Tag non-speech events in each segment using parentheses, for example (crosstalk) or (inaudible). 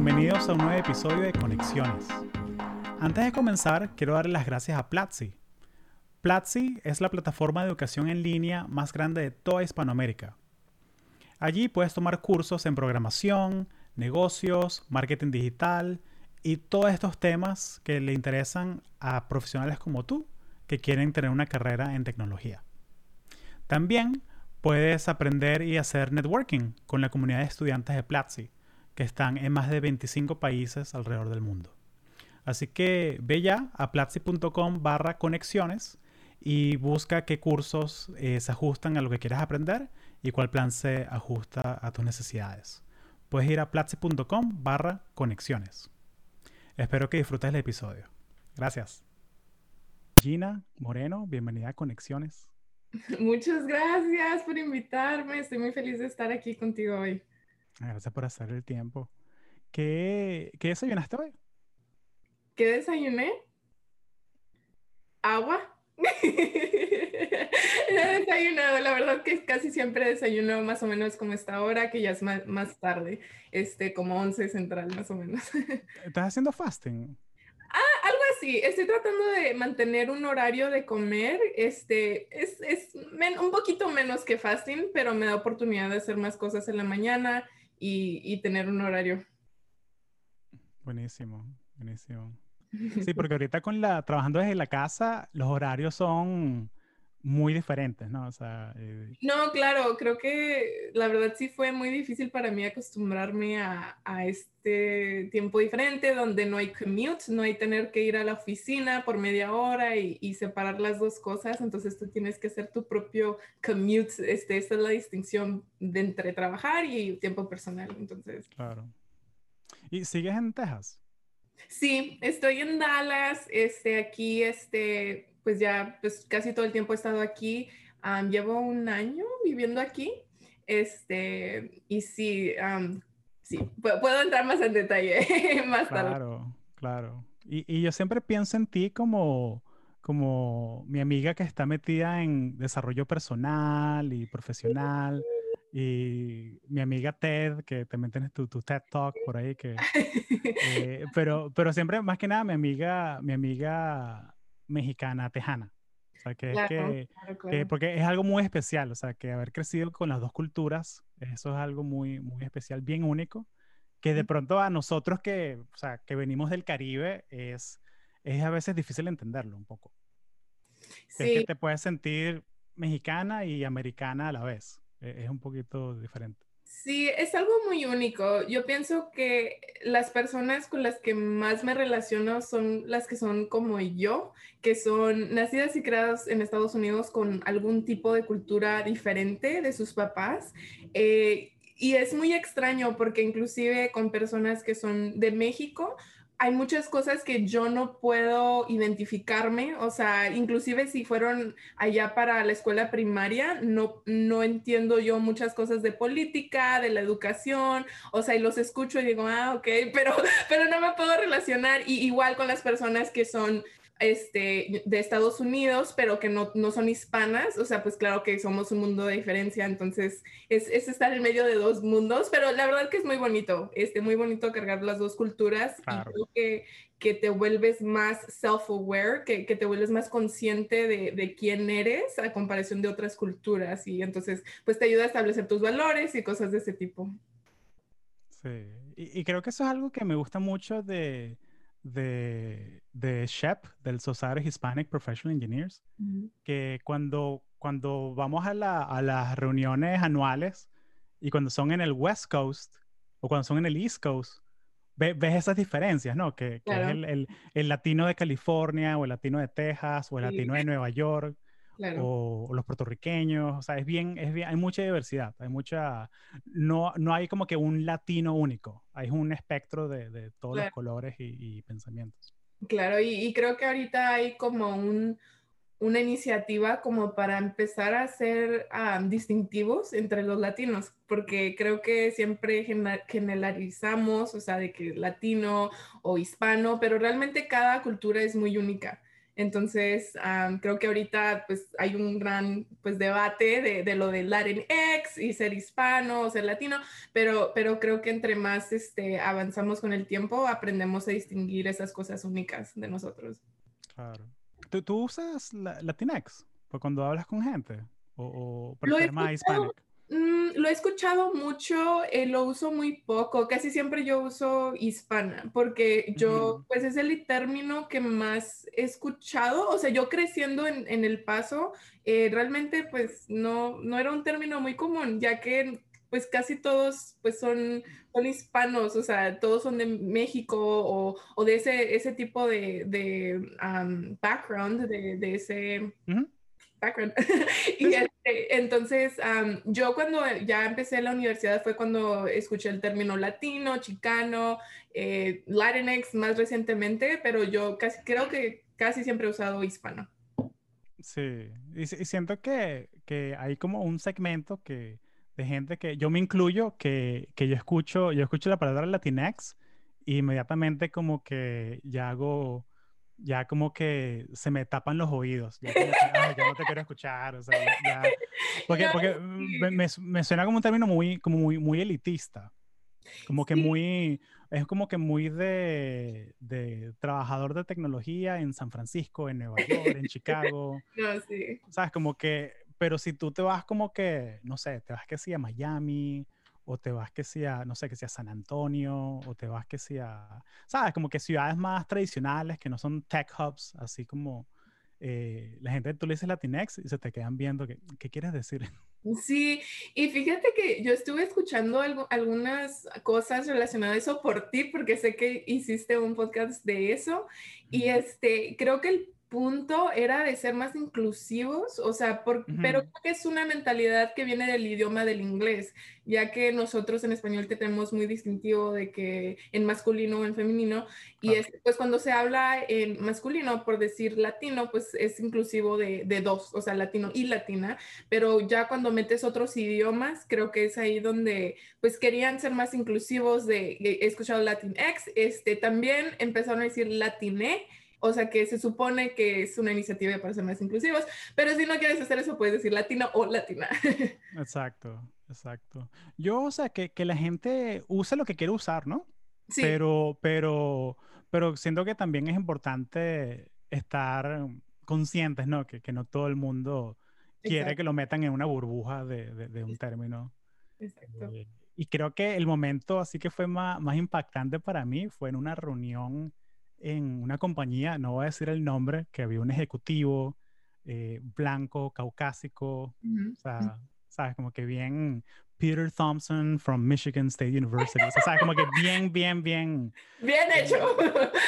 Bienvenidos a un nuevo episodio de Conexiones. Antes de comenzar, quiero darle las gracias a Platzi. Platzi es la plataforma de educación en línea más grande de toda Hispanoamérica. Allí puedes tomar cursos en programación, negocios, marketing digital y todos estos temas que le interesan a profesionales como tú que quieren tener una carrera en tecnología. También puedes aprender y hacer networking con la comunidad de estudiantes de Platzi, que están en más de 25 países alrededor del mundo. Así que ve ya a platzi.com barra conexiones y busca qué cursos eh, se ajustan a lo que quieres aprender y cuál plan se ajusta a tus necesidades. Puedes ir a platzi.com barra conexiones. Espero que disfrutes el episodio. Gracias. Gina Moreno, bienvenida a Conexiones. (laughs) Muchas gracias por invitarme. Estoy muy feliz de estar aquí contigo hoy. Gracias por hacer el tiempo. ¿Qué, qué desayunaste hoy? ¿Qué desayuné? Agua. (laughs) he desayunado, la verdad que casi siempre desayuno más o menos como esta hora, que ya es más, más tarde, este, como 11 central más o menos. (laughs) ¿Estás haciendo fasting? Ah, algo así. Estoy tratando de mantener un horario de comer. Este es, es un poquito menos que fasting, pero me da oportunidad de hacer más cosas en la mañana y, tener un horario. Buenísimo, buenísimo. Sí, porque ahorita con la trabajando desde la casa, los horarios son muy diferentes, ¿no? O sea, eh, No, claro, creo que la verdad sí fue muy difícil para mí acostumbrarme a, a, este tiempo diferente donde no hay commute, no hay tener que ir a la oficina por media hora y, y, separar las dos cosas, entonces tú tienes que hacer tu propio commute, este, esta es la distinción de entre trabajar y tiempo personal, entonces. Claro. ¿Y sigues en Texas? Sí, estoy en Dallas, este, aquí, este, pues ya pues casi todo el tiempo he estado aquí. llevo un año viviendo aquí. Este, y sí, sí, puedo, entrar más en detalle (laughs) más tarde. Claro, claro. Y, y, yo siempre pienso en ti como, como mi amiga que está metida en desarrollo personal y profesional. Y mi amiga Ted, que también tienes tu, tu TED Talk por ahí, que, (laughs) eh, pero, pero siempre, más que nada, mi amiga, mi amiga mexicana tejana. O sea, que porque es algo muy especial, o sea, que haber crecido con las dos culturas, eso es algo muy, muy especial, bien único, que de pronto a nosotros que, o sea, que venimos del Caribe es, es a veces difícil entenderlo un poco. Sí. Es que te puedes sentir mexicana y americana a la vez, e, es un poquito diferente. Sí, es algo muy único. Yo pienso que las personas con las que más me relaciono son las que son como yo, que son nacidas y creadas en Estados Unidos con algún tipo de cultura diferente de sus papás. Eh, y es muy extraño porque inclusive con personas que son de México, hay muchas cosas que yo no puedo identificarme, o sea, inclusive si fueron allá para la escuela primaria, no, no entiendo yo muchas cosas de política, de la educación, o sea, y los escucho y digo, ah, ok, (laughs) pero, pero no me puedo relacionar, y igual con las personas que son este, de Estados Unidos, pero que no, no, son hispanas, o sea, pues claro que somos un mundo de diferencia, entonces es, es, estar en medio de dos mundos, pero la verdad que es muy bonito, este, muy bonito cargar las dos culturas y creo que, que te vuelves más self-aware, que, que, te vuelves más consciente de, de, quién eres a comparación de otras culturas y entonces pues te ayuda a establecer tus valores y cosas de ese tipo. Sí, y, y creo que eso es algo que me gusta mucho de de, de SHEP, del Society Hispanic Professional Engineers, que cuando, cuando vamos a, la, a, las reuniones anuales y cuando son en el West Coast o cuando son en el East Coast, ves esas diferencias, ¿no? Que, que es el, el, el, latino de California o el latino de Texas o el latino de Nueva York o, los puertorriqueños, o sea, es bien, es bien, hay mucha diversidad, hay mucha, no, no hay como que un latino único, hay un espectro de, de todos los colores y, y, pensamientos. Claro, y, y, creo que ahorita hay como un, una iniciativa como para empezar a ser um, distintivos entre los latinos, porque creo que siempre generalizamos, o sea, de que latino o hispano, pero realmente cada cultura es muy única. Entonces, creo que ahorita pues hay un gran pues debate de, de, lo de Latinx y ser hispano o ser latino, pero, pero creo que entre más este, avanzamos con el tiempo, aprendemos a distinguir esas cosas únicas de nosotros. Claro. ¿Tú, tú usas Latinx cuando hablas con gente? ¿O, o más hispánico? Mm, lo he escuchado mucho, eh, lo uso muy poco, casi siempre yo uso hispana, porque yo, pues es el término que más he escuchado, o sea, yo creciendo en, en El Paso, eh, realmente pues no, no era un término muy común, ya que pues casi todos pues son, son hispanos, o sea, todos son de México o, o de ese, ese tipo de, de background, de, de ese background. (laughs) y este, entonces, yo cuando ya empecé la universidad fue cuando escuché el término latino, chicano, eh, Latinx más recientemente, pero yo casi creo que casi siempre he usado hispano. Sí, y, siento que, que, hay como un segmento que, de gente que yo me incluyo, que, que yo escucho, yo escucho la palabra Latinx y inmediatamente como que ya hago ya como que se me tapan los oídos. Ya, no te quiero escuchar. O sea, ya, (laughs) porque, porque me, me, suena como un término muy, como muy, muy elitista. Como que muy, es como que muy de, de, trabajador de tecnología en San Francisco, en Nueva York, en Chicago. (laughs) No, sí. ¿Sabes? Como que, pero si tú te vas como que, no sé, te vas que sí a Miami o te vas que sea, no sé, que sea San Antonio, o te vas que sea, sabes, como que ciudades más tradicionales que no son tech hubs, así como eh, la gente, tú le dices Latinx y se te quedan viendo, ¿qué, qué quieres decir? Sí, y fíjate que yo estuve escuchando algo, algunas cosas relacionadas a eso por ti, porque sé que hiciste un podcast de eso, y este, creo que el punto era de ser más inclusivos, o sea, pero creo que es una mentalidad que viene del idioma del inglés, ya que nosotros en español tenemos muy distintivo de que en masculino o en femenino, y es, pues cuando se habla en masculino, por decir latino, pues es inclusivo de, de, dos, o sea, latino y latina, pero ya cuando metes otros idiomas, creo que es ahí donde pues querían ser más inclusivos de, he escuchado Latinx, este, también empezaron a decir latiné, o sea que se supone que es una iniciativa para ser más inclusivos, pero si no quieres hacer eso, puedes decir latina o latina. (laughs) Exacto, exacto. Yo, o sea, que, que la gente use lo que quiere usar, ¿no? Sí. Pero, pero, pero siento que también es importante estar conscientes, ¿no? Que, que no todo el mundo quiere que lo metan en una burbuja de, de, un término. Exacto. Eh, y creo que el momento así que fue más, más impactante para mí fue en una reunión en una compañía, no voy a decir el nombre, que había un ejecutivo eh, blanco, caucásico, o sea, sabes, como que bien Peter Thompson from Michigan State University, o sea, como que bien, bien, bien. Bien hecho.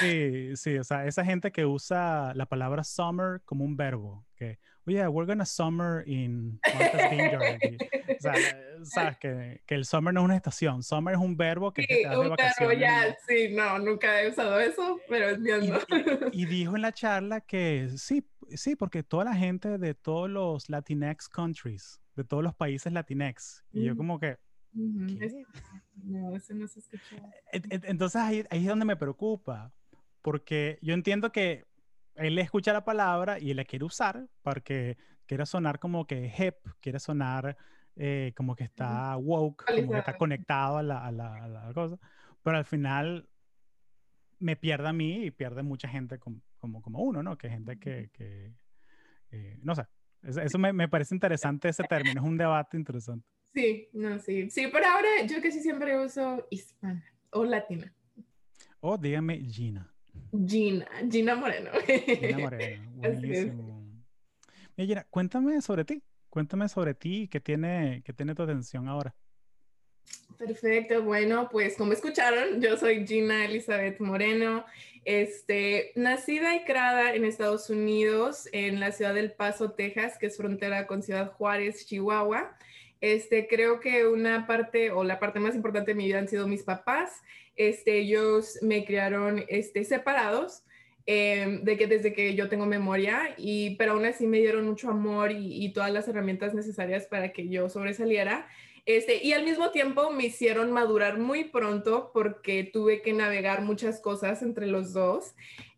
Sí, sí, o sea, esa gente que usa la palabra summer como un verbo, que, oye, we're gonna summer in. O sea, sabes que, que, el summer no es una estación, summer es un verbo que sí, te un verbo ya, sí, no, nunca he usado eso, pero entiendo. Y, y, dijo en la charla que sí, sí, porque toda la gente de todos los Latinx countries, de todos los países Latinx, y yo como que... No, eso no se escuchó. Entonces ahí, ahí es donde me preocupa, porque yo entiendo que él escucha la palabra y él la quiere usar porque quiere sonar como que hip, quiere sonar eh, como que está woke, como que está conectado a la, a, la, a la, cosa, pero al final me pierde a mí y pierde mucha gente como, como, como uno, ¿no? Que gente que, que eh, no sé, eso, me, me, parece interesante ese término, es un debate interesante. Sí, no, sí, sí, pero ahora yo que sí siempre uso hispana o latina. O dígame Gina. Gina, Gina Moreno. Gina (laughs) Moreno, buenísimo. Mira, Gina, cuéntame sobre ti. Cuéntame sobre ti, ¿qué tiene, qué tiene tu atención ahora? Perfecto, bueno, pues como escucharon, yo soy Gina Elizabeth Moreno, este, nacida y criada en Estados Unidos, en la ciudad del Paso, Texas, que es frontera con Ciudad Juárez, Chihuahua. Este, creo que una parte o la parte más importante de mi vida han sido mis papás. Este, ellos me criaron este, separados, eh, de que desde que yo tengo memoria, y, pero aún así me dieron mucho amor y, y, todas las herramientas necesarias para que yo sobresaliera. Este, y al mismo tiempo me hicieron madurar muy pronto porque tuve que navegar muchas cosas entre los dos.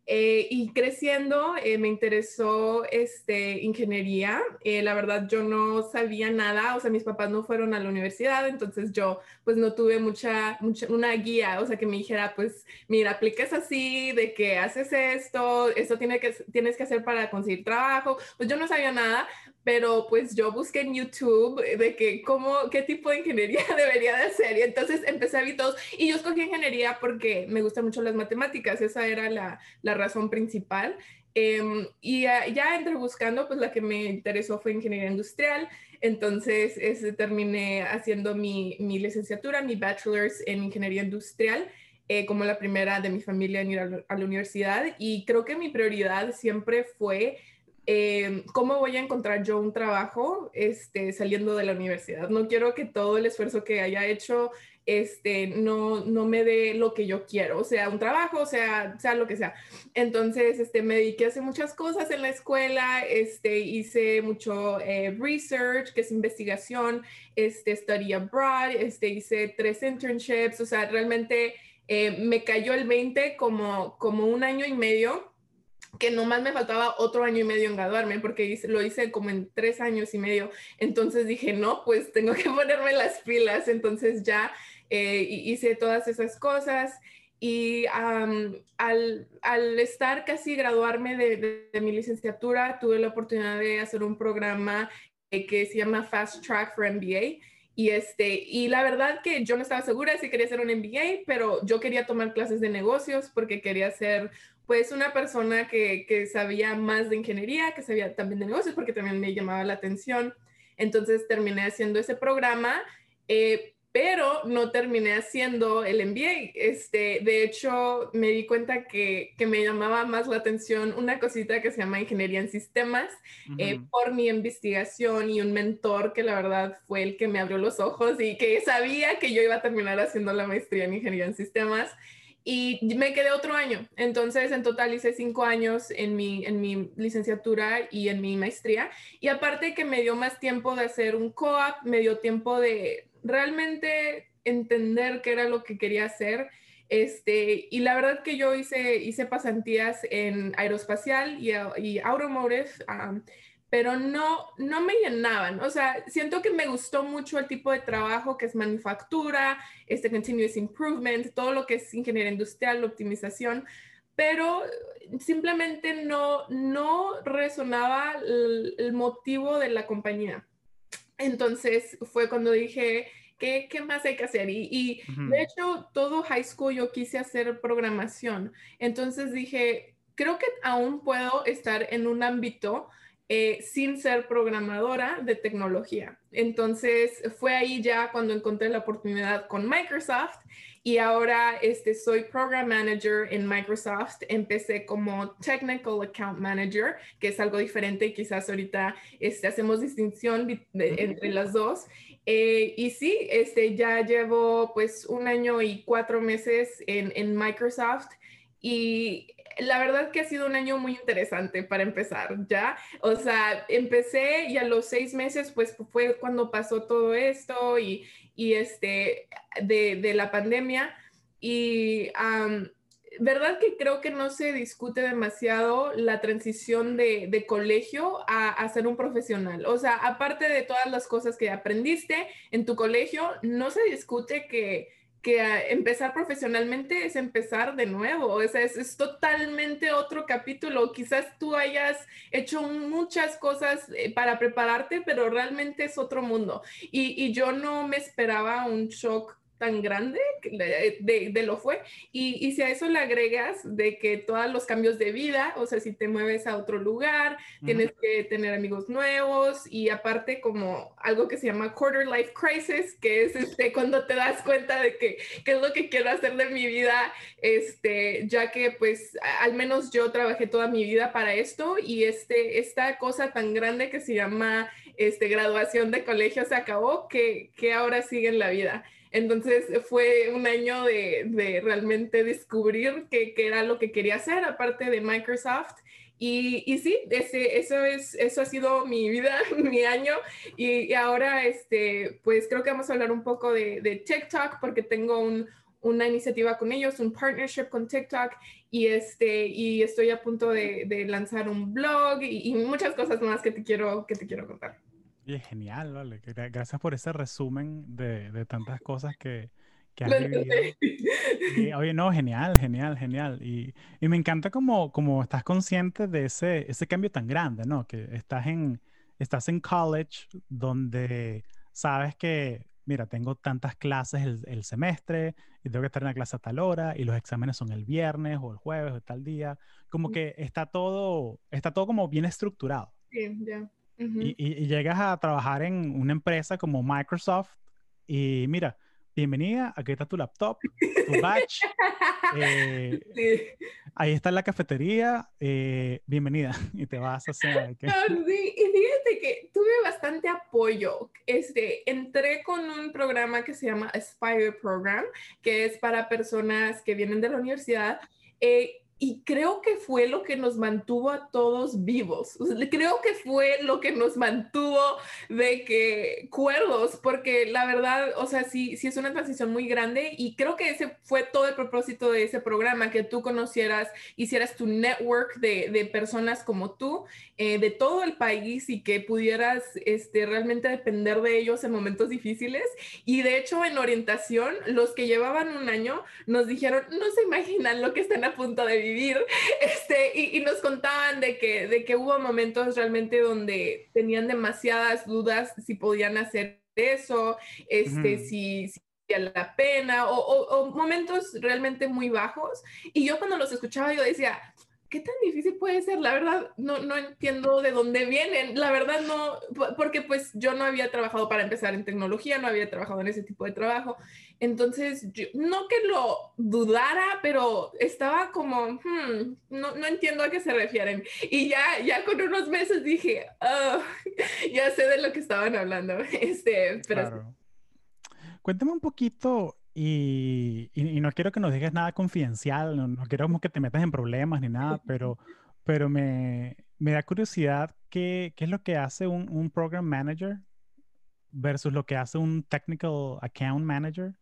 Eh, y creciendo eh, me interesó este, ingeniería. Eh, la verdad yo no sabía nada, o sea, mis papás no fueron a la universidad, entonces yo pues no tuve mucha, mucha una guía, o sea, que me dijera, pues mira, apliques así, de que haces esto, esto tiene que, tienes que hacer para conseguir trabajo. Pues yo no sabía nada, pero pues yo busqué en YouTube de que cómo, qué tipo de ingeniería (laughs) debería de hacer y entonces empecé a ver todos y yo escogí ingeniería porque me gustan mucho las matemáticas, esa era la, la razón principal. Em, y ya, entre buscando, pues la que me interesó fue ingeniería industrial, entonces ese, terminé haciendo mi, mi, licenciatura, mi bachelor's en ingeniería industrial. Eh, como la primera de mi familia en ir a la universidad y creo que mi prioridad siempre fue eh, cómo voy a encontrar yo un trabajo este, saliendo de la universidad. No quiero que todo el esfuerzo que haya hecho este, no, no me dé lo que yo quiero, o sea, un trabajo, o sea, sea lo que sea. Entonces, este, me dediqué a hacer muchas cosas en la escuela, este, hice mucho eh, research, que es investigación, este, study abroad, este, hice tres internships, o sea, realmente eh, me cayó el 20 como, como un año y medio que nomás me faltaba otro año y medio en graduarme, porque lo hice como en tres años y medio. Entonces dije, no, pues tengo que (laughs) ponerme las pilas. Entonces ya eh, hice todas esas cosas. Y al, al, estar casi graduarme de, de, mi licenciatura, tuve la oportunidad de hacer un programa eh, que se llama Fast Track for MBA. Y, este, y la verdad que yo no estaba segura si quería hacer un MBA, pero yo quería tomar clases de negocios porque quería ser pues una persona que, que, sabía más de ingeniería, que sabía también de negocios, porque también me llamaba la atención. Entonces terminé haciendo ese programa, eh, pero no terminé haciendo el MBA. Este, de hecho, me di cuenta que, que, me llamaba más la atención una cosita que se llama ingeniería en sistemas eh, por mi investigación y un mentor que la verdad fue el que me abrió los ojos y que sabía que yo iba a terminar haciendo la maestría en ingeniería en sistemas y me quedé otro año. Entonces, en total hice cinco años en mi, en mi licenciatura y en mi maestría. Y aparte que me dio más tiempo de hacer un co-op, me dio tiempo de realmente entender qué era lo que quería hacer. Este, y la verdad que yo hice, hice pasantías en aeroespacial y, y automotive pero no, no me llenaban. O sea, siento que me gustó mucho el tipo de trabajo que es manufactura, este continuous improvement, todo lo que es ingeniería industrial, optimización, pero simplemente no, no resonaba el, motivo de la compañía. Entonces fue cuando dije, ¿Qué, ¿qué, más hay que hacer? Y, y de hecho, todo high school yo quise hacer programación. Entonces dije, creo que aún puedo estar en un ámbito eh, sin ser programadora de tecnología. Entonces fue ahí ya cuando encontré la oportunidad con Microsoft y ahora este, soy Program Manager en Microsoft. Empecé como Technical Account Manager, que es algo diferente quizás ahorita este, hacemos distinción entre las dos. Eh, y sí, este, ya llevo pues un año y cuatro meses en, en Microsoft y la verdad que ha sido un año muy interesante para empezar, ¿ya? O sea, empecé y a los seis meses, pues fue cuando pasó todo esto y, y este, de, de, la pandemia. Y verdad que creo que no se discute demasiado la transición de, de colegio a, a, ser un profesional. O sea, aparte de todas las cosas que aprendiste en tu colegio, no se discute que que empezar profesionalmente es empezar de nuevo, o sea, es, totalmente otro capítulo. Quizás tú hayas hecho muchas cosas eh, para prepararte, pero realmente es otro mundo. Y, y yo no me esperaba un shock tan grande de, de, lo fue. Y, y, si a eso le agregas de que todos los cambios de vida, o sea, si te mueves a otro lugar, tienes que tener amigos nuevos y aparte como algo que se llama quarter life crisis, que es este, cuando te das cuenta de que qué es lo que quiero hacer de mi vida, este, ya que pues al menos yo trabajé toda mi vida para esto y este, esta cosa tan grande que se llama este, graduación de colegio se acabó, que, que ahora sigue en la vida. Entonces fue un año de, realmente descubrir qué, era lo que quería hacer, aparte de Microsoft. Y, y sí, ese, eso, es, eso ha sido mi vida, (laughs) mi año. Y, ahora, este, pues creo que vamos a hablar un poco de, TikTok porque tengo un, una iniciativa con ellos, un partnership con TikTok y, este, y estoy a punto de, de lanzar un blog y, y, muchas cosas más que te quiero, que te quiero contar. Y es genial, vale. Gracias por ese resumen de, de tantas cosas que, que has vivido. Y, oye, no, genial, genial, genial. Y, y me encanta como, como estás consciente de ese, ese cambio tan grande, ¿no? Que estás en, estás en college donde sabes que, mira, tengo tantas clases el, el semestre y tengo que estar en la clase a tal hora y los exámenes son el viernes o el jueves o tal día. Como que está todo, está todo como bien estructurado. Sí, ya. Ujú. Y, y- y llegas a trabajar en una empresa como Microsoft y mira, bienvenida, aquí está tu laptop, tu badge, (laughs) eh, Sí. ahí está la cafetería, eh, bienvenida, (laughs) y te vas a hacer... ¿qué? No, sí, y fíjate que tuve bastante apoyo. Este, entré con un programa que se llama Aspire Program, que es para personas que vienen de la universidad. eh, y creo que fue lo que nos mantuvo a todos vivos. Creo que fue lo que nos mantuvo de que cuerdos, porque la verdad, o sea, sí, sí es una transición muy grande y creo que ese fue todo el propósito de ese programa, que tú conocieras, hicieras tu network de, de personas como tú eh, de todo el país y que pudieras este, realmente depender de ellos en momentos difíciles. Y de hecho, en orientación, los que llevaban un año nos dijeron, no se imaginan lo que están a punto de vivir. (laughs) Este, y, y nos contaban de que, de que hubo momentos realmente donde tenían demasiadas dudas si podían hacer eso, este, Ujú. si, si valía la pena o, o- o momentos realmente muy bajos. Y yo cuando los escuchaba, yo decía, ¿qué tan difícil puede ser? La verdad, no, no entiendo de dónde vienen. La verdad, no, po- porque pues yo no había trabajado para empezar en tecnología, no había trabajado en ese tipo de trabajo. Entonces, yo- no que lo dudara, pero estaba como, "Hmm, no, no entiendo a qué se refieren. Y ya, ya con unos meses dije, "Ah, (laughs) ya sé de lo que estaban hablando. (laughs) Este, pero Claro. Cuéntame un poquito y, y- y no quiero que nos digas nada confidencial, no, no quiero que te metas en problemas ni nada, (laughs) pero, pero me, me da curiosidad qué, qué es lo que hace un, un program manager versus lo que hace un technical account manager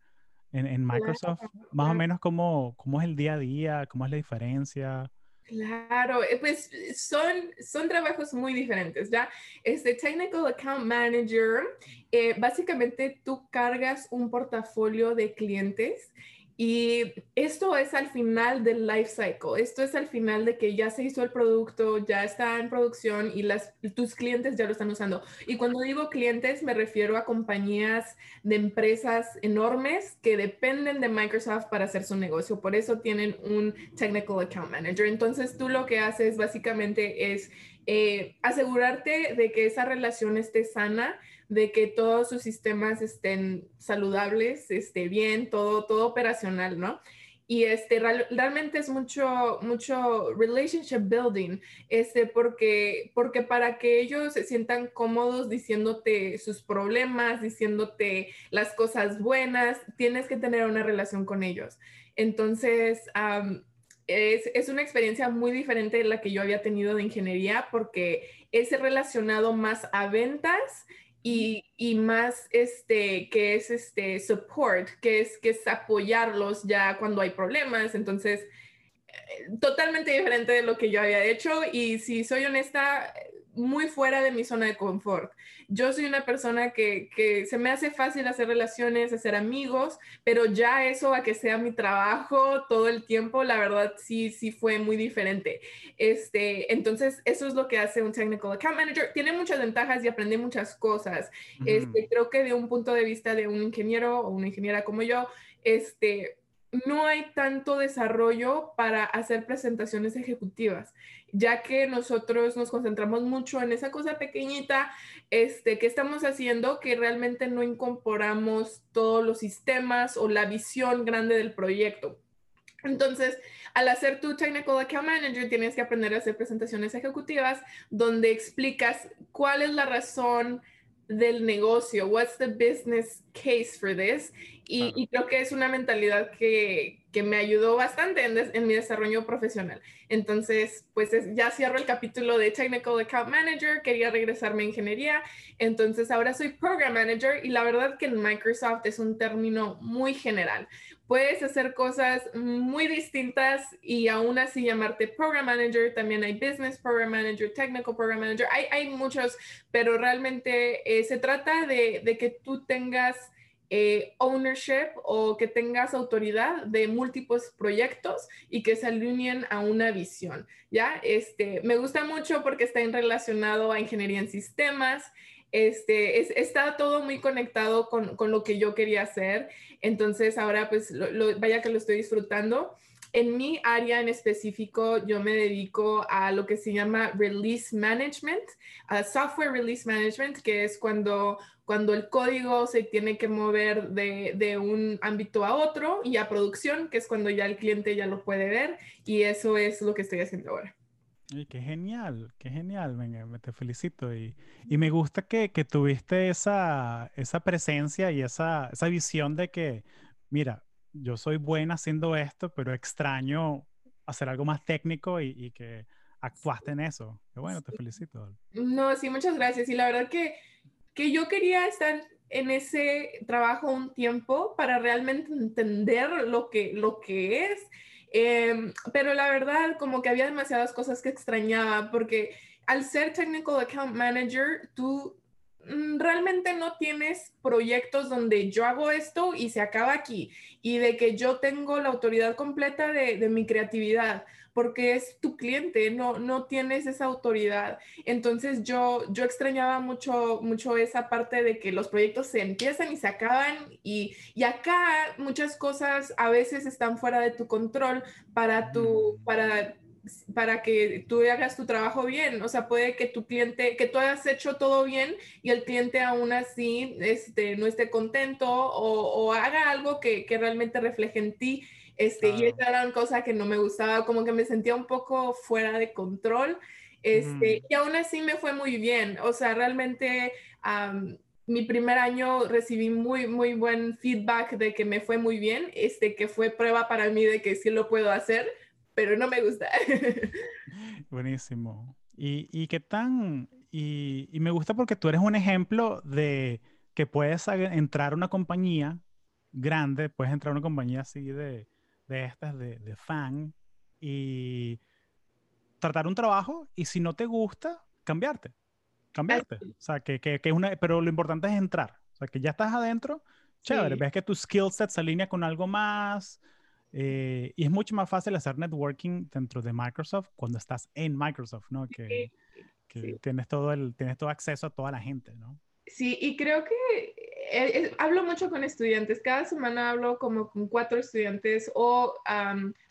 en, en Microsoft. Más o menos cómo, cómo es el día a día, cómo es la diferencia. Claro, eh, pues son, son trabajos muy diferentes, ¿ya? Este Technical Account Manager, eh, básicamente tú cargas un portafolio de clientes y esto es al final del life cycle, esto es al final de que ya se hizo el producto, ya está en producción y tus clientes ya lo están usando. Y cuando digo clientes me refiero a compañías de empresas enormes que dependen de Microsoft para hacer su negocio. Por eso tienen un Technical Account Manager. Entonces tú lo que haces básicamente es eh, asegurarte de que esa relación esté sana, de que todos sus sistemas estén saludables, esté bien, todo, todo operacional, ¿no? Y este, real- realmente es mucho, mucho relationship building, este, porque, porque para que ellos se sientan cómodos diciéndote sus problemas, diciéndote las cosas buenas, tienes que tener una relación con ellos. Entonces, es, es una experiencia muy diferente de la que yo había tenido de ingeniería porque es relacionado más a ventas y, y más este, que es este support, que es, que es apoyarlos ya cuando hay problemas. Entonces, eh, totalmente diferente de lo que yo había hecho y si soy honesta, muy fuera de mi zona de confort. Yo soy una persona que, que se me hace fácil hacer relaciones, hacer amigos, pero ya eso a que sea mi trabajo todo el tiempo, la verdad sí, sí fue muy diferente. Este, entonces, eso es lo que hace un Technical Account Manager. Tiene muchas ventajas y aprende muchas cosas. Este, creo que de un punto de vista de un ingeniero o una ingeniera como yo, este, no hay tanto desarrollo para hacer presentaciones ejecutivas, ya que nosotros nos concentramos mucho en esa cosa pequeñita este, que estamos haciendo que realmente no incorporamos todos los sistemas o la visión grande del proyecto. Entonces, al hacer tu Technical Account Manager, tienes que aprender a hacer presentaciones ejecutivas donde explicas cuál es la razón del negocio, what's the business case for this. Y, Claro. y creo que es una mentalidad que, que me ayudó bastante en, des- en mi desarrollo profesional. Entonces, pues es- ya cierro el capítulo de Technical Account Manager, quería regresarme a ingeniería, entonces ahora soy Program Manager y la verdad que en Microsoft es un término muy general puedes hacer cosas muy distintas y aún así llamarte Program Manager. También hay Business Program Manager, Technical Program Manager. Hay, hay muchos, pero realmente eh, se trata de, que tú tengas eh, ownership o que tengas autoridad de múltiples proyectos y que se alineen a una visión. Ya, este, me gusta mucho porque está relacionado a ingeniería en sistemas este, es, está todo muy conectado con, lo que yo quería hacer. Entonces ahora pues lo, vaya que lo estoy disfrutando. En mi área en específico, yo me dedico a lo que se llama release management, a software release management, que es cuando, cuando el código se tiene que mover de, un ámbito a otro y a producción, que es cuando ya el cliente ya lo puede ver. Y eso es lo que estoy haciendo ahora. Y qué genial, qué genial, venga, te felicito. Y, y me gusta que, que, tuviste esa, esa presencia y esa, esa visión de que, mira, yo soy buena haciendo esto, pero extraño hacer algo más técnico y, y que actuaste en eso. Qué bueno, te felicito. No, sí, muchas gracias. Y la verdad que, que yo quería estar en ese trabajo un tiempo para realmente entender lo que, lo que es Em, pero la verdad, como que había demasiadas cosas que extrañaba, porque al ser Technical Account Manager, tú mm, realmente no tienes proyectos donde yo hago esto y se acaba aquí, y de que yo tengo la autoridad completa de, de mi creatividad porque es tu cliente, no, no tienes esa autoridad. Entonces yo, yo extrañaba mucho, mucho esa parte de que los proyectos se empiezan y se acaban y, y acá muchas cosas a veces están fuera de tu control para tu, mm. para para que tú hagas tu trabajo bien. O sea, puede que tu cliente, que tú hayas hecho todo bien y el cliente aún así este, no esté contento o, o haga algo que, que, realmente refleje en ti este, Y esa era una cosa que no me gustaba, como que me sentía un poco fuera de control. Este, Y aún así me fue muy bien. O sea, realmente mi primer año recibí muy, muy buen feedback de que me fue muy bien, este, que fue prueba para mí de que sí lo puedo hacer, pero no me gusta. (laughs) Buenísimo. ¿Y, y qué tan? Y, y me gusta porque tú eres un ejemplo de que puedes entrar a una compañía grande, puedes entrar a una compañía así de, de estas de, de fan y tratar un trabajo y si no te gusta, cambiarte. Cambiarte. O sea, que, que, que, es una, pero lo importante es entrar. O sea, que ya estás adentro, chévere, ves que tu skill set se alinea con algo más. Eh, y es mucho más fácil hacer networking dentro de Microsoft cuando estás en Microsoft, ¿no? Que, que tienes, todo el, tienes todo acceso a toda la gente, ¿no? Sí, y creo que eh, hablo mucho con estudiantes, cada semana hablo como con cuatro estudiantes o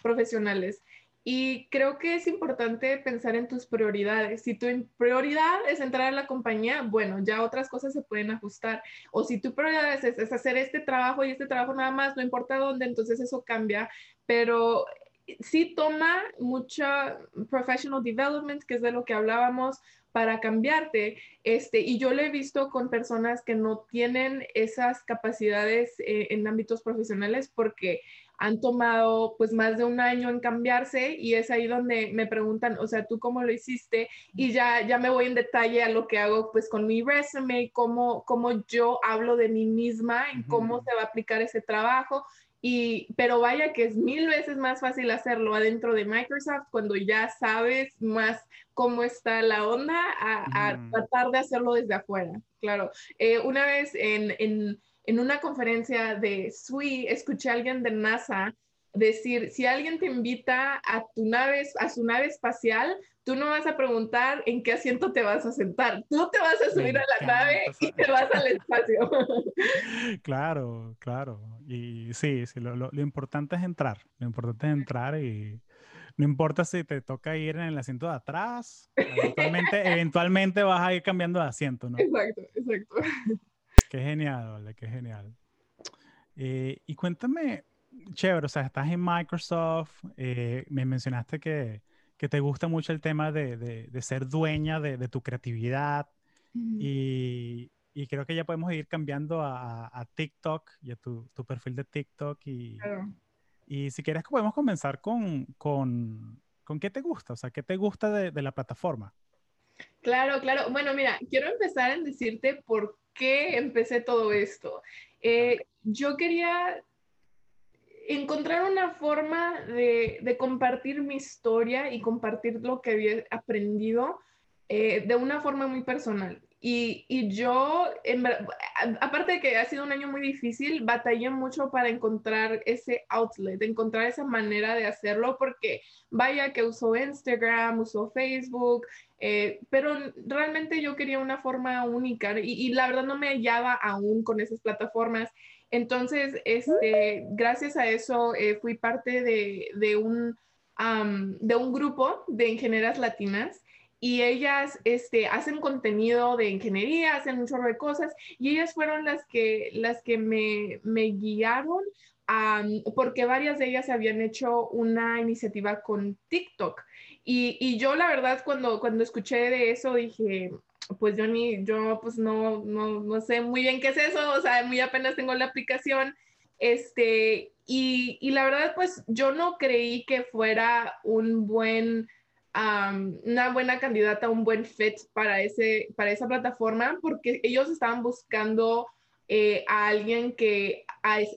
profesionales. Y creo que es importante pensar en tus prioridades. Si tu prioridad es entrar a la compañía, bueno, ya otras cosas se pueden ajustar. O si tu prioridad es, es hacer este trabajo y este trabajo nada más, no importa dónde, entonces eso cambia. Pero sí toma mucha professional development, que es de lo que hablábamos, para cambiarte. Este, y yo lo he visto con personas que no tienen esas capacidades eh, en ámbitos profesionales porque han tomado pues más de un año en cambiarse y es ahí donde me preguntan, o sea, ¿tú cómo lo hiciste? Y ya, ya me voy en detalle a lo que hago pues con mi resume, cómo, cómo yo hablo de mí misma, en cómo se va a aplicar ese trabajo y, pero vaya que es mil veces más fácil hacerlo adentro de Microsoft cuando ya sabes más cómo está la onda a, tratar de hacerlo desde afuera. Claro, eh, una vez en, en, en, una conferencia de SWE escuché a alguien de NASA decir, si alguien te invita a tu nave, a su nave espacial, tú no vas a preguntar en qué asiento te vas a sentar, tú te vas a subir a la nave y te vas al espacio. (laughs) Claro, claro. Y sí, sí lo, lo, importante es entrar, lo importante es entrar y no importa si te toca ir en el asiento de atrás, eventualmente, (laughs) eventualmente vas a ir cambiando de asiento, ¿no? Exacto, exacto. Qué genial, vale, qué genial. Eh, y cuéntame, chévere, o sea, estás en Microsoft, eh, me mencionaste que, que, te gusta mucho el tema de, de, de ser dueña de, de tu creatividad y, y, creo que ya podemos ir cambiando a, a TikTok y a tu, tu, perfil de TikTok y, claro. y si quieres podemos comenzar con, con, con, qué te gusta, o sea, qué te gusta de, la plataforma. Claro, claro. Bueno, mira, quiero empezar en decirte por qué empecé todo esto. Eh, yo quería encontrar una forma de, de, compartir mi historia y compartir lo que había aprendido eh, de una forma muy personal. Y, y yo, aparte de que ha sido un año muy difícil, batallé mucho para encontrar ese outlet, encontrar esa manera de hacerlo, porque vaya que usó Instagram, usó Facebook, eh, pero realmente yo quería una forma única y, la verdad no me hallaba aún con esas plataformas. Entonces, este, gracias a eso eh, fui parte de, de un, de un grupo de ingenieras latinas y ellas este, hacen contenido de ingeniería, hacen un chorro de cosas y ellas fueron las que, las que me, me guiaron porque varias de ellas habían hecho una iniciativa con TikTok. Y, y, yo la verdad cuando, cuando escuché de eso dije, pues yo ni, yo pues no, no, no sé muy bien qué es eso, o sea, muy apenas tengo la aplicación. Este, y, y la verdad, pues yo no creí que fuera un buen, una buena candidata, un buen fit para, ese, para esa plataforma, porque ellos estaban buscando eh, a alguien que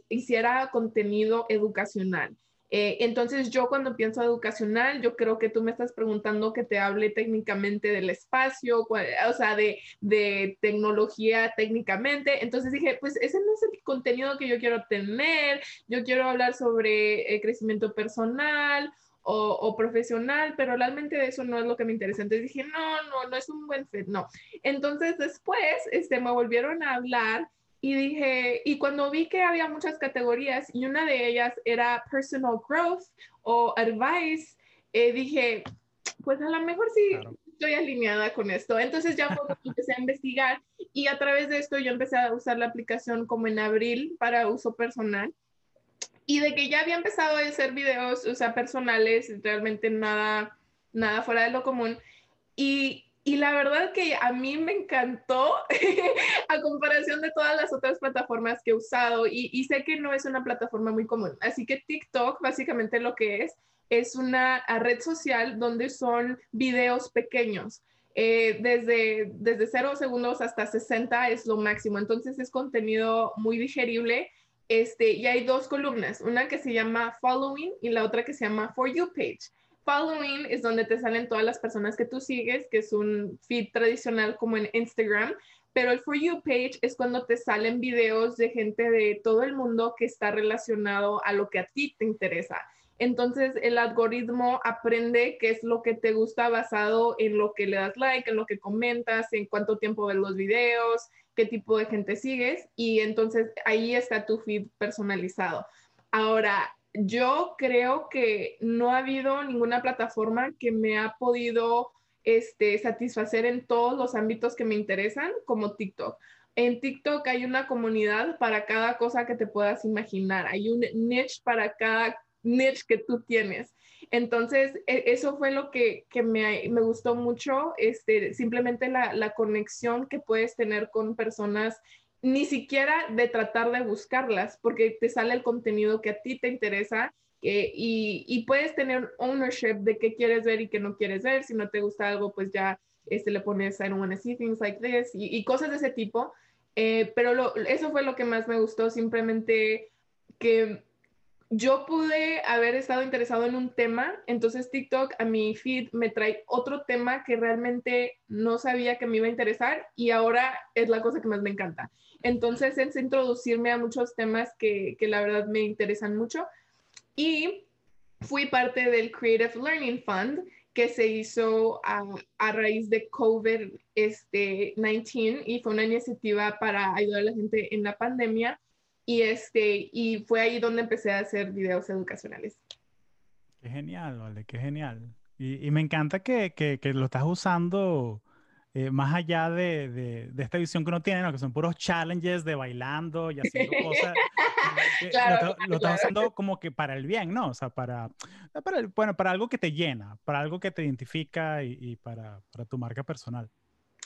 hiciera contenido educacional. Eh, entonces yo cuando pienso educacional, yo creo que tú me estás preguntando que te hable técnicamente del espacio, o sea, de, de, tecnología técnicamente. Entonces dije, pues ese no es el contenido que yo quiero tener, yo quiero hablar sobre eh, crecimiento personal o, o, profesional, pero realmente eso no es lo que me interesa. Entonces dije, no, no, no es un buen fit, no. Entonces después este, me volvieron a hablar y dije, y cuando vi que había muchas categorías y una de ellas era personal growth o advice, eh, dije, pues a lo mejor sí estoy alineada con esto. Entonces ya empecé a investigar y a través de esto yo empecé a usar la aplicación como en abril para uso personal. Y de que ya había empezado a hacer videos, o sea, personales, realmente nada, nada fuera de lo común. Y y la verdad que a mí me encantó (laughs) a comparación de todas las otras plataformas que he usado y, sé que no es una plataforma muy común. Así que TikTok básicamente lo que es es una red social donde son videos pequeños. Eh, desde, desde 0 segundos hasta 60 es lo máximo. Entonces es contenido muy digerible. Este, y hay dos columnas, una que se llama Following y la otra que se llama For You Page. Following es donde te salen todas las personas que tú sigues, que es un feed tradicional como en Instagram, pero el For You page es cuando te salen videos de gente de todo el mundo que está relacionado a lo que a ti te interesa. Entonces el algoritmo aprende qué es lo que te gusta basado en lo que le das like, en lo que comentas, en cuánto tiempo ves los videos, qué tipo de gente sigues y entonces ahí está tu feed personalizado. Ahora, yo creo que no ha habido ninguna plataforma que me ha podido este, satisfacer en todos los ámbitos que me interesan como TikTok. En TikTok hay una comunidad para cada cosa que te puedas imaginar. Hay un niche para cada niche que tú tienes. Entonces, e, eso fue lo que, me, gustó mucho, este, simplemente la, la, conexión que puedes tener con personas ni siquiera de tratar de buscarlas, porque te sale el contenido que a ti te interesa y, puedes tener ownership de qué quieres ver y qué no quieres ver. Si no te gusta algo, pues ya este, le pones I don't want to see things like this y, cosas de ese tipo. Eh, pero eso fue lo que más me gustó, simplemente que yo pude haber estado interesado en un tema, entonces TikTok a mi feed me trae otro tema que realmente no sabía que me iba a interesar y ahora es la cosa que más me encanta. Entonces es introducirme a muchos temas que, que la verdad me interesan mucho y fui parte del Creative Learning Fund que se hizo a, raíz de COVID-19 este, y fue una iniciativa para ayudar a la gente en la pandemia y, este, y fue ahí donde empecé a hacer videos educacionales. Qué genial, vale, qué genial. Y, y me encanta que, que, que, lo estás usando eh, más allá de, de, de, esta visión que uno tiene, ¿no? que son puros challenges de bailando y haciendo (laughs) cosas. claro, lo, estás usando como que para el bien, ¿no? O sea, para, para, bueno, para algo que te llena, para algo que te identifica y, y para, para tu marca personal.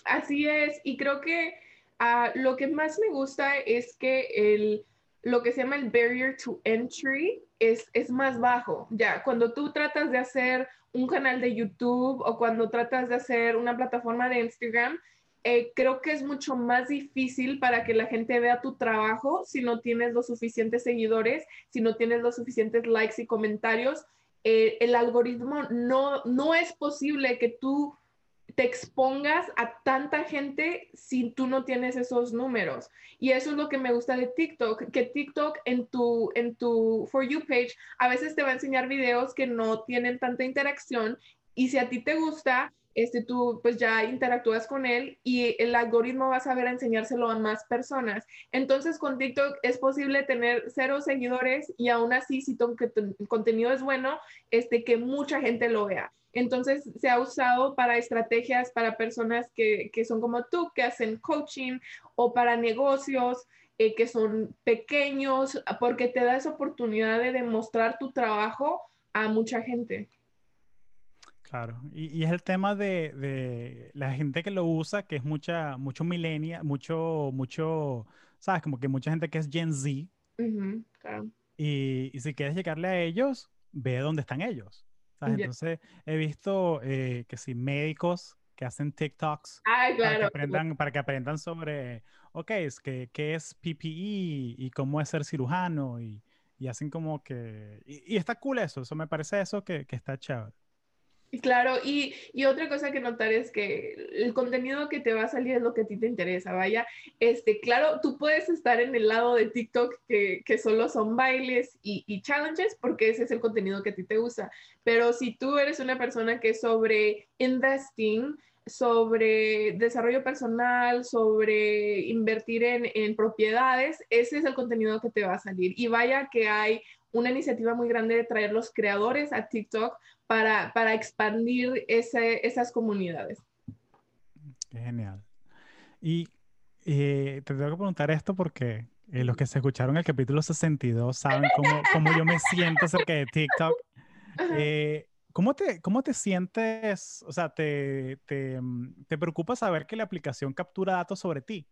Así es, y creo que Ah, lo que más me gusta es que el, lo que se llama el barrier to entry es, es más bajo. Ya, cuando tú tratas de hacer un canal de YouTube o cuando tratas de hacer una plataforma de Instagram, eh, creo que es mucho más difícil para que la gente vea tu trabajo si no tienes los suficientes seguidores, si no tienes los suficientes likes y comentarios. Eh, el algoritmo no, no es posible que tú te expongas a tanta gente si tú no tienes esos números. Y eso es lo que me gusta de TikTok, que TikTok en tu, en tu For You page a veces te va a enseñar videos que no tienen tanta interacción y si a ti te gusta, este, tú pues ya interactúas con él y el algoritmo va a saber enseñárselo a más personas. Entonces con TikTok es posible tener cero seguidores y aún así si tu, contenido es bueno, este, que mucha gente lo vea. Entonces se ha usado para estrategias para personas que, son como tú, que hacen coaching o para negocios eh, que son pequeños, porque te da esa oportunidad de demostrar tu trabajo a mucha gente. Claro, y, es el tema de, la gente que lo usa, que es mucha, mucho millennial, mucho, mucho, sabes, como que mucha gente que es Gen Z. claro. y, si quieres llegarle a ellos, ve dónde están ellos. Entonces, he visto eh, que si médicos que hacen TikToks para, que aprendan, para que aprendan sobre, ok, es que, qué es PPE y cómo es ser cirujano y, y hacen como que... Y, está cool eso, eso me parece eso que, que está chévere. Claro, y, y, otra cosa que notar es que el contenido que te va a salir es lo que a ti te interesa, vaya. Este, claro, tú puedes estar en el lado de TikTok que, que solo son bailes y, y, challenges, porque ese es el contenido que a ti te gusta. Pero si tú eres una persona que sobre investing, sobre desarrollo personal, sobre invertir en, en propiedades, ese es el contenido que te va a salir. Y vaya que hay una iniciativa muy grande de traer los creadores a TikTok para, para expandir ese, esas comunidades. Qué genial. Y eh, te tengo que preguntar esto porque eh, los que se escucharon el capítulo 62 saben cómo, cómo yo me siento acerca de TikTok. (laughs) Eh, ¿cómo, te, ¿Cómo te sientes? O sea, te, te, te, preocupa saber que la aplicación captura datos sobre ti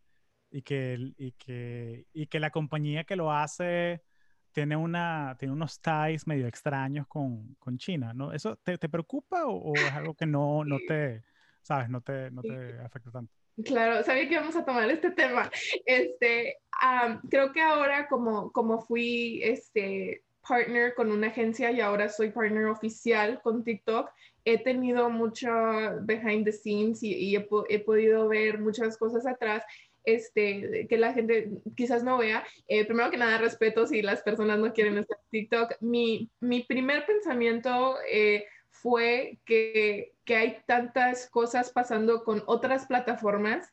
y que, y que, y que la compañía que lo hace tiene, una, tiene unos ties medio extraños con, con China, ¿no? ¿Eso te, te preocupa o, es algo que no, no (laughs) te, sabes, no te, no te afecta tanto? Claro, sabía que íbamos a tomar este tema. Este, creo que ahora como, como fui este, partner con una agencia y ahora soy partner oficial con TikTok, he tenido mucho behind the scenes y, y he, he, podido ver muchas cosas atrás este, que la gente quizás no vea. Eh, primero que nada, respeto si las personas no quieren estar en TikTok. Mi, mi primer pensamiento eh, fue que, que, hay tantas cosas pasando con otras plataformas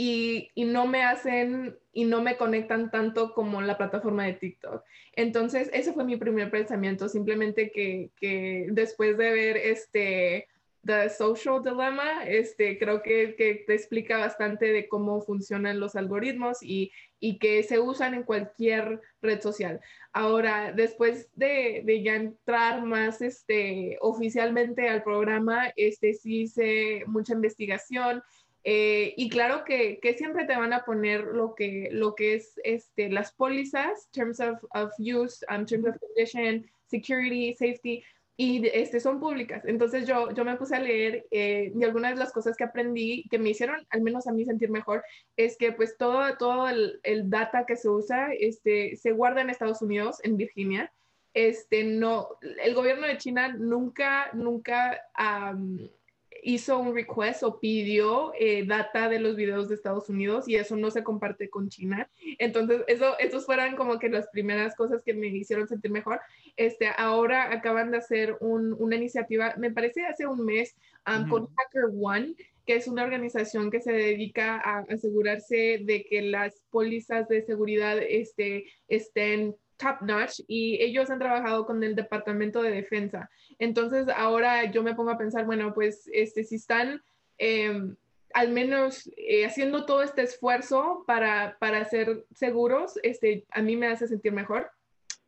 y, y, no me hacen y no me conectan tanto como la plataforma de TikTok. Entonces, ese fue mi primer pensamiento, simplemente que, que después de ver este The Social Dilemma, este, creo que, que, te explica bastante de cómo funcionan los algoritmos y, y, que se usan en cualquier red social. Ahora, después de, de, ya entrar más este, oficialmente al programa, este, sí hice mucha investigación. Eh, y claro que, que, siempre te van a poner lo que, lo que es este, las pólizas, terms of, of use, um, terms of condition, security, safety, y este, son públicas. Entonces yo, yo me puse a leer eh, y algunas de las cosas que aprendí que me hicieron, al menos a mí sentir mejor, es que pues todo, todo el, el data que se usa este, se guarda en Estados Unidos, en Virginia. Este, no, el gobierno de China nunca, nunca hizo un request o pidió eh, data de los videos de Estados Unidos y eso no se comparte con China. Entonces, eso, esos fueran como que las primeras cosas que me hicieron sentir mejor. Este, ahora acaban de hacer una iniciativa, me parece hace un mes, um, con Hacker One, que es una organización que se dedica a asegurarse de que las pólizas de seguridad este, estén top notch y ellos han trabajado con el Departamento de Defensa. Entonces ahora yo me pongo a pensar, bueno, pues este, si están em, al menos eh, haciendo todo este esfuerzo para, para ser seguros, este, a mí me hace sentir mejor.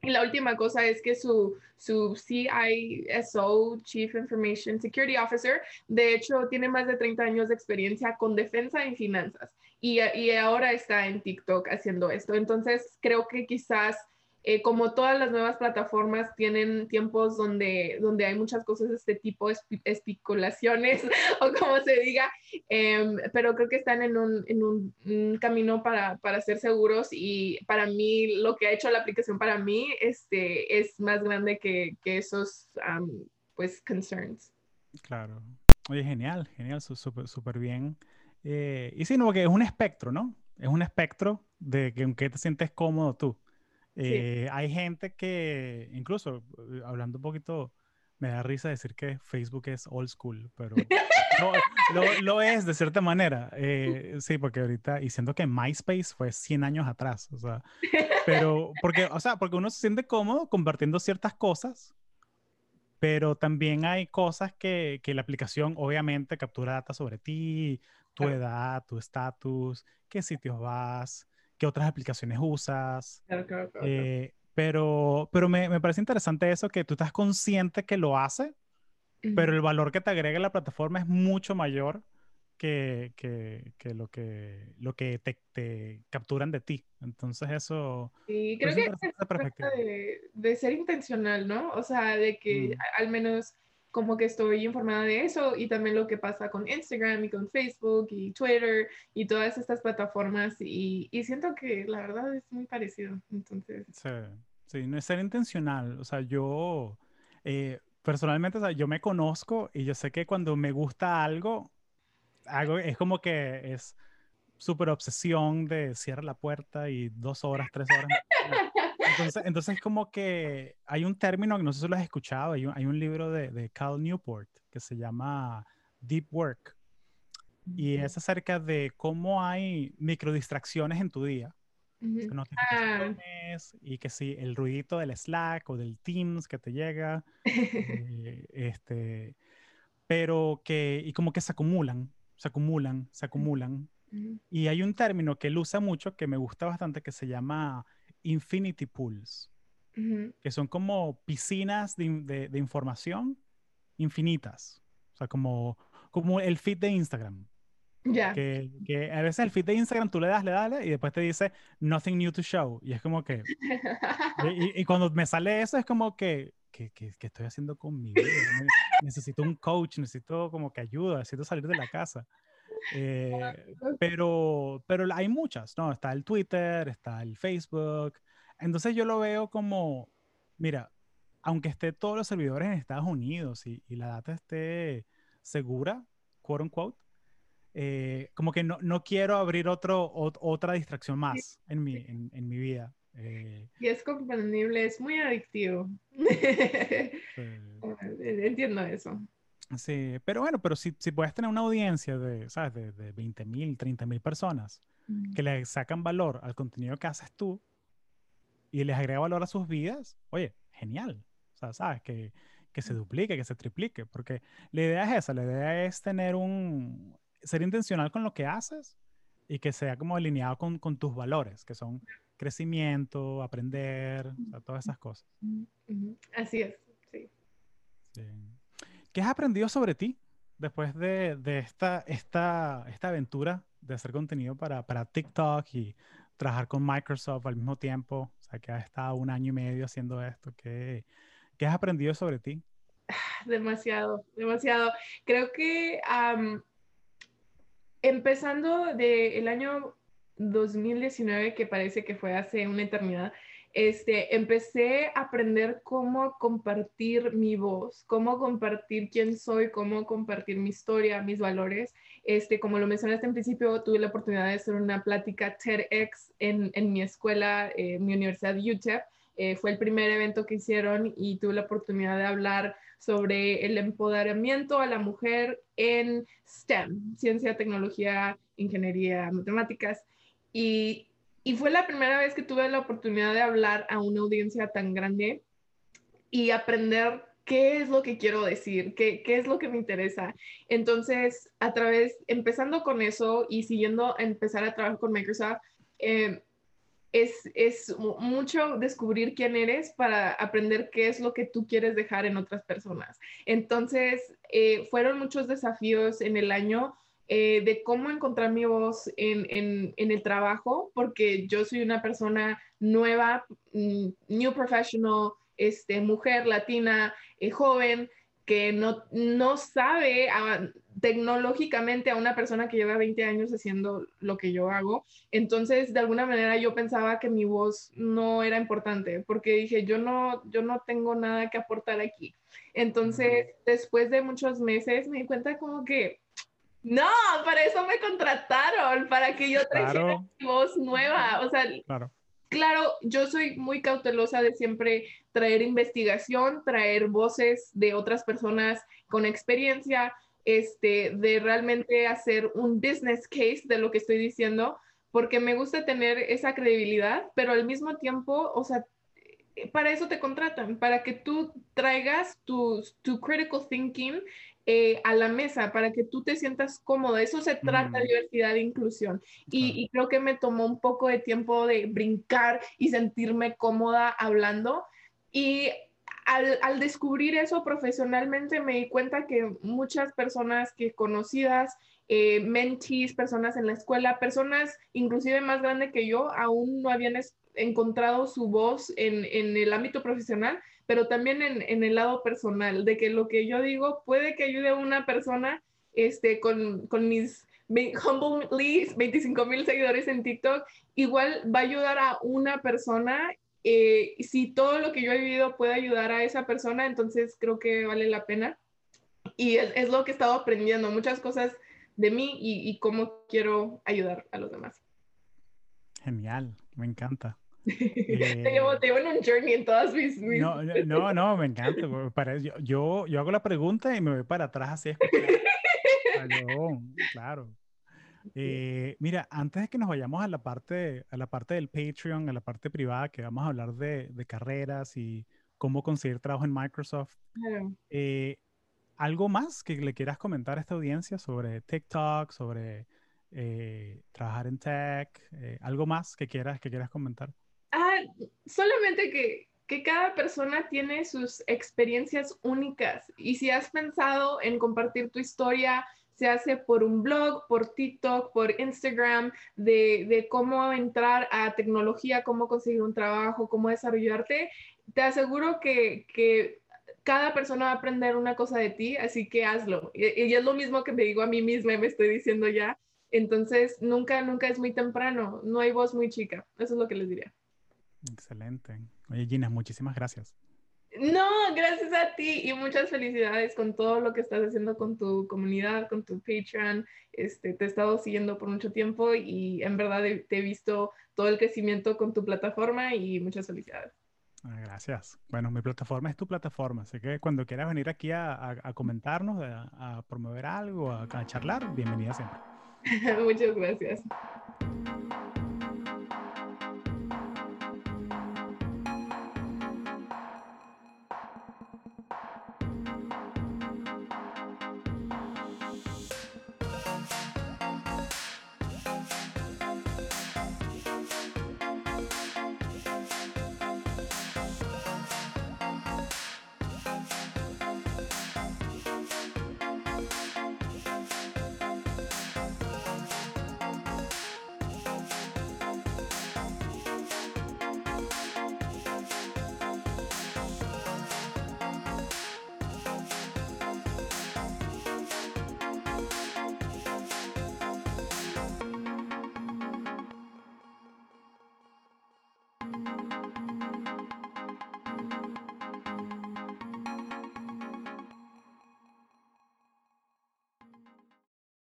Y la última cosa es que su, su CISO, Chief Information Security Officer, de hecho tiene más de 30 años de experiencia con defensa y finanzas y, y ahora está en TikTok haciendo esto. Entonces creo que quizás eh, como todas las nuevas plataformas tienen tiempos donde, donde hay muchas cosas de este tipo, especulaciones (laughs) o como se diga, em, pero creo que están en un, en un, camino para, para, ser seguros y para mí lo que ha hecho la aplicación para mí este, es más grande que, que esos pues concerns. Claro. Oye, genial, genial, súper super bien. Eh, y sí, no, que es un espectro, ¿no? Es un espectro de que aunque te sientes cómodo tú. Eh, hay gente que, incluso, eh, hablando un poquito, me da risa decir que Facebook es old school, pero lo, es de cierta manera. Eh, sí, porque ahorita, y siento que MySpace fue 100 años atrás, o sea, pero, porque, o sea, porque uno se siente cómodo compartiendo ciertas cosas, pero también hay cosas que, que la aplicación obviamente captura data sobre ti, tu edad, tu estatus, qué sitios vas, qué otras aplicaciones usas. Eh, pero pero me, me, parece interesante eso, que tú estás consciente que lo hace, pero el valor que te agrega la plataforma es mucho mayor que, que, que lo que, lo que te, te, capturan de ti. Entonces eso... Sí, creo que es de, de, ser intencional, ¿no? O sea, de que mm. al menos como que estoy informada de eso y también lo que pasa con Instagram y con Facebook y Twitter y todas estas plataformas y, y siento que la verdad es muy parecido. Entonces... Sí, sí, no es ser intencional. O sea, yo eh, personalmente, o sea, yo me conozco y yo sé que cuando me gusta algo, algo es como que es súper obsesión de cierra la puerta y dos horas, tres horas. (laughs) Entonces, entonces como que hay un término que no sé si lo has escuchado, hay un, hay un libro de, de Cal Newport que se llama Deep Work y es acerca de cómo hay microdistracciones en tu día. Ah. Y que si el ruidito del Slack o del Teams que te llega, eh, (laughs) este, pero que, y como que se acumulan, se acumulan, se acumulan. Y hay un término que él usa mucho que me gusta bastante que se llama infinity pools, que son como piscinas de, de, información infinitas. O sea, como, como el feed de Instagram. Ya. Que, que, a veces el feed de Instagram tú le das, le das, y después te dice nothing new to show. Y es como que. y, y, cuando me sale eso, es como que. ¿Qué, qué, qué estoy haciendo con mi vida? necesito un coach, necesito como que ayuda, necesito salir de la casa. Eh, pero, pero hay muchas, ¿no? Está el Twitter, está el Facebook. Entonces yo lo veo como, mira, aunque esté todos los servidores en Estados Unidos y, y la data esté segura, quote unquote, eh, como que no, no, quiero abrir otro, otra distracción más en mi, en, en mi vida. Eh, y es comprendible, es muy adictivo. (laughs) Entiendo eso. Sí, pero bueno, pero si, si puedes tener una audiencia de, ¿sabes? De, de 20 mil, 30 mil personas mm. que le sacan valor al contenido que haces tú y les agrega valor a sus vidas, oye, genial. O sea, ¿sabes? Que, que se duplique, que se triplique, porque la idea es esa, la idea es tener un, ser intencional con lo que haces y que sea como alineado con, con tus valores, que son crecimiento, aprender, o sea, todas esas cosas. Así es, sí. sí. ¿Qué has aprendido sobre ti después de, de esta, aventura de hacer contenido para, TikTok y trabajar con Microsoft al mismo tiempo? O sea, que has estado un año y medio haciendo esto. ¿Qué, qué has aprendido sobre ti? (sighs) Demasiado, demasiado. Creo que empezando del año 2019, que parece que fue hace una eternidad, este, empecé a aprender cómo compartir mi voz, cómo compartir quién soy, cómo compartir mi historia, mis valores. Este, como lo mencionaste en principio, tuve la oportunidad de hacer una plática TEDx en, en mi escuela, eh, mi universidad UTEP. Eh, fue el primer evento que hicieron y tuve la oportunidad de hablar sobre el empoderamiento a la mujer en STEM, ciencia, tecnología, ingeniería, matemáticas. Y y fue la primera vez que tuve la oportunidad de hablar a una audiencia tan grande y aprender qué es lo que quiero decir, qué, qué es lo que me interesa. Entonces, a través, empezando con eso y siguiendo empezar a trabajar con Microsoft, eh, es, es, mucho descubrir quién eres para aprender qué es lo que tú quieres dejar en otras personas. Entonces, eh, fueron muchos desafíos en el año eh, de cómo encontrar mi voz en, en, el trabajo, porque yo soy una persona nueva, mm, new professional, este, mujer latina, eh, joven, que no, no sabe tecnológicamente a una persona que lleva 20 años haciendo lo que yo hago. Entonces, de alguna manera yo pensaba que mi voz no era importante, porque dije, yo no, yo no tengo nada que aportar aquí. Entonces, después de muchos meses me di cuenta como que, no, para eso me contrataron, para que yo trajera mi voz nueva. O sea, claro claro, yo soy muy cautelosa de siempre traer investigación, traer voces de otras personas con experiencia, este, de realmente hacer un business case de lo que estoy diciendo, porque me gusta tener esa credibilidad, pero al mismo tiempo, o sea, para eso te contratan, para que tú traigas tu, tu critical thinking eh, a la mesa para que tú te sientas cómodo. Eso se trata de diversidad e inclusión. Y, creo que me tomó un poco de tiempo de brincar y sentirme cómoda hablando. Y al, descubrir eso profesionalmente me di cuenta que muchas personas que conocidas, eh, mentees, personas en la escuela, personas inclusive más grandes que yo, aún no habían encontrado su voz en, en el ámbito profesional, pero también en, el lado personal, de que lo que yo digo puede que ayude a una persona este, con, con mis humbly 25 mil seguidores en TikTok, igual va a ayudar a una persona. Eh, si todo lo que yo he vivido puede ayudar a esa persona, entonces creo que vale la pena. Y es, lo que he estado aprendiendo, muchas cosas de mí y, y cómo quiero ayudar a los demás. Genial, me encanta. Te, llevo, en un journey en todas mis... No, no, no, me encanta. Para, yo, yo, yo, hago la pregunta y me voy para atrás así. claro. Eh, mira, antes de que nos vayamos a la parte, a la parte del Patreon, a la parte privada, que vamos a hablar de, de carreras y cómo conseguir trabajo en Microsoft, eh, ¿algo más que le quieras comentar a esta audiencia sobre TikTok, sobre eh, trabajar en tech? ¿Algo más que quieras, que quieras comentar? Solamente que, cada persona tiene sus experiencias únicas y si has pensado en compartir tu historia, se hace por un blog, por TikTok, por Instagram, de, cómo entrar a tecnología, cómo conseguir un trabajo, cómo desarrollarte, te aseguro que, cada persona va a aprender una cosa de ti, así que hazlo. Y, y, es lo mismo que me digo a mí misma, me estoy diciendo ya. Entonces, nunca, nunca es muy temprano, no hay voz muy chica, eso es lo que les diría. Excelente. Oye, Gina, muchísimas gracias. No, gracias a ti y muchas felicidades con todo lo que estás haciendo con tu comunidad, con tu Patreon. Este, te he estado siguiendo por mucho tiempo y en verdad te he visto todo el crecimiento con tu plataforma y muchas felicidades. Ah, gracias. Bueno, mi plataforma es tu plataforma, así que cuando quieras venir aquí a, comentarnos, a, promover algo, a, a charlar, bienvenida siempre. (laughs) muchas gracias.